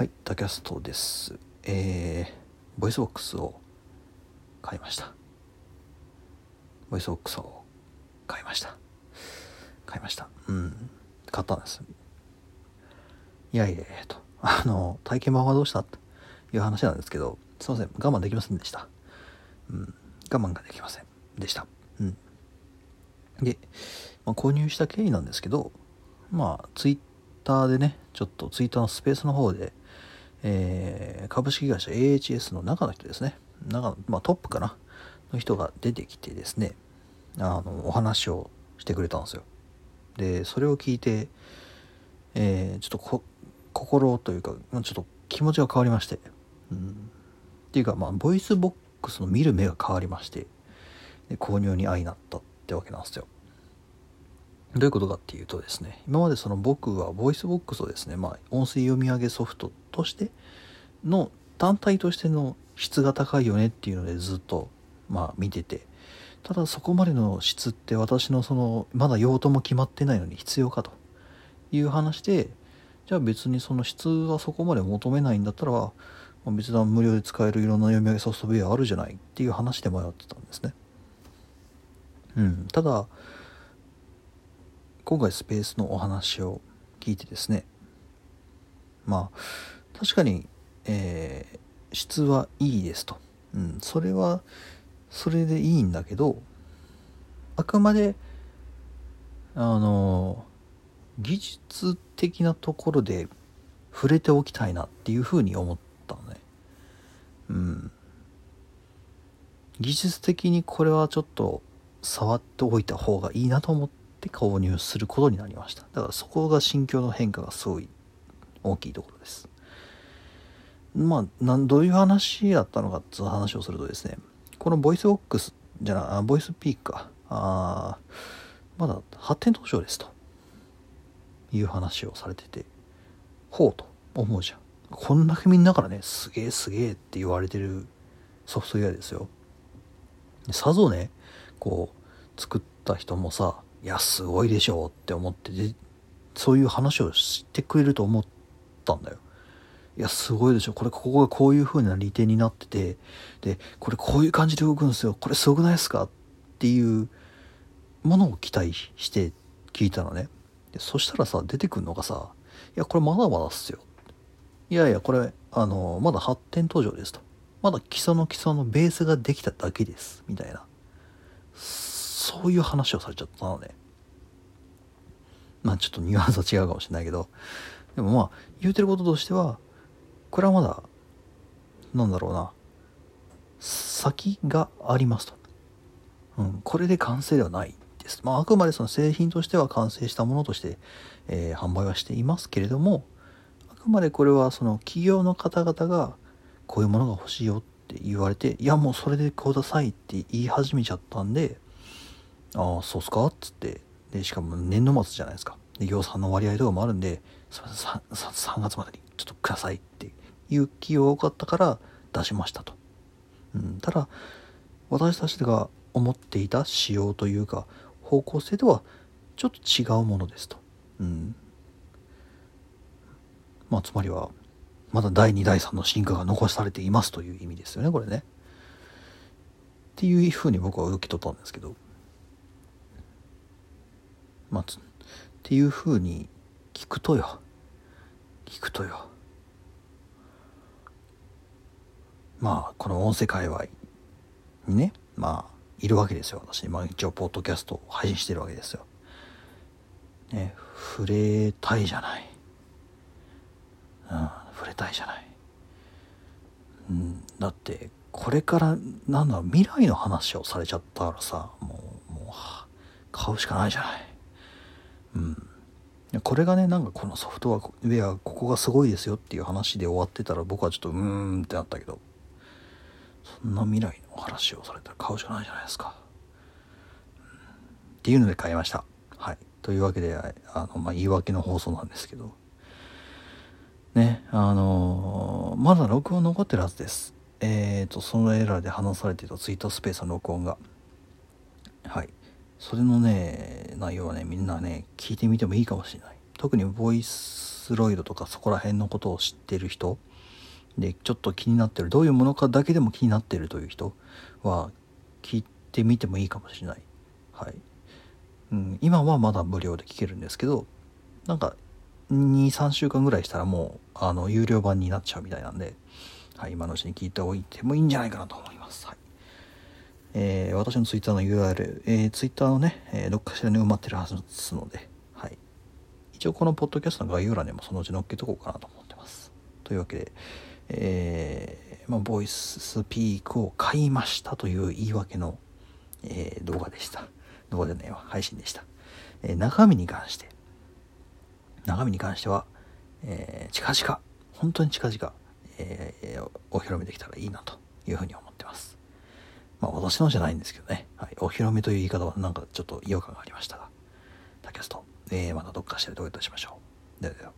はい、タキャストです。えー、 VOICEVOX を買いました。 VOICEVOX を買いました。買いました。うん、買ったんです。いやいやと、あの、体験版はどうしたという話なんですけど、すいません、我慢できませんでした。うん、我慢ができませんでした。うん。で、まあ、購入した経緯なんですけど、まあ、ツイッターでね、ちょっとツイッターのスペースの方で、えー株式会社 AHS の中の人ですね、中の、まあ、トップかな、の人が出てきてですね、あの、お話をしてくれたんですよ。で、それを聞いて、えーちょっとこ心というか、ちょっと気持ちが変わりまして、うん、っていうか、まあ、 VOICEVOX の見る目が変わりまして、で購入に相なったってわけなんですよ。どういうことかっていうとですね、今までその僕は VOICEVOX をですね、まあ、音声読み上げソフトとしての単体としての質が高いよねっていうのでずっと、まあ、見てて、ただそこまでの質って私のその、まだ用途も決まってないのに必要かという話で、じゃあ別にその質はそこまで求めないんだったら、まあ別段無料で使えるいろんな読み上げソフトウェアあるじゃないっていう話で迷ってたんですね。うん、ただ、今回スペースのお話を聞いてですね。まあ確かに、えー質はいいですと、うん、それはそれでいいんだけどあくまであの技術的なところで触れておきたいなっていうふうに思ったのね。うん。技術的にこれはちょっと触っておいた方がいいなと思って購入することになりました。だからそこが心境の変化がすごい大きいところです。まあなんどういう話だったのかっていう話をするとですねこの VOICEVOX じゃなあ VOICEPEAK がーまだ発展途上ですと。いう話をされててほうと思うじゃん。こんだけみんなからねすげえすげえって言われてるソフトウェアですよ。さぞねこう作った人もさいやすごいでしょうって思ってでそういう話をしてくれると思ったんだよ。いやすごいでしょこれここがこういう風な利点になっててでこれこういう感じで動くんですよ。これすごくないですかっていうものを期待して聞いたのね。でそしたらさ出てくるのがさ「いやこれまだまだっすよ」いやいやこれあのまだ発展途上ですと。まだ基礎の基礎のベースができただけです。みたいな。そういう話をされちゃったのね。まあちょっとニュアンスは違うかもしれないけど。でもまあ言うてることとしてはこれはまだなんだろうな。先がありますと、うん、これで完成ではないです、まあ、あくまでその製品としては完成したものとして、えー販売はしていますけれどもあくまでこれはその企業の方々がこういうものが欲しいよって言われていやもうそれでくださいって言い始めちゃったんでああそうっすか？っつって。でしかも年度末じゃないですか。で業産の割合とかもあるんですいません 3, 3月までにちょっとくださいっていう企業が多かったから出しましたと、うん、ただ私たちが思っていた仕様というか方向性とはちょっと違うものですと、うん、まあつまりはまだ第2第3の進化が残されていますという意味ですよねこれね。っていうふうに僕は受け取ったんですけど。まあっていうふうに聞くとよ。聞くとよ。まあこの音声界隈にねまあいるわけですよ。私まあ一応ポッドキャストを配信してるわけですよ。ね触れたいじゃない。うん触れたいじゃない。うんだってこれからなんだろう未来の話をされちゃったらさもうもう買うしかないじゃない。うん。これがねなんかこのソフトウェアここがすごいですよっていう話で終わってたら僕はちょっとうーんってなったけどそんな未来の話をされたら買うしかないじゃないですか、うん。っていうので買いました。はい。というわけであの、まあ、言い訳の放送なんですけど。ねあのーまだ録音残ってるはずです。えーとそのエラーで話されていたツイートスペースの録音が。はい。それのね内容はねみんなね聞いてみてもいいかもしれない。特にボイスロイドとかそこら辺のことを知ってる人。でちょっと気になってるどういうものかだけでも気になってるという人は聞いてみてもいいかもしれない、はい。うん、今はまだ無料で聞けるんですけどなんか23週間ぐらいしたらもうあの有料版になっちゃうみたいなんで、はい、今のうちに聞いておいてもいいんじゃないかなと思います、はい。えー、私の Twitter の URL、えー、Twitter のね、えー、どっかしらに埋まってるはずですので、はい、一応このポッドキャストの概要欄にもそのうち載っけとこうかなと思ってますというわけでえー、まあ、ボイスピークを買いましたという言い訳の、えー、動画でした。動画じゃないわ、配信でした。えー、中身に関して、中身に関しては、えー、近々、本当に近々、えー、お披露目できたらいいなというふうに思ってます。まあ私のじゃないんですけどね、はい、お披露目という言い方はなんかちょっと違和感がありましたが、タキャスト、えー、またどっかしてどういとしましょう。ではでは。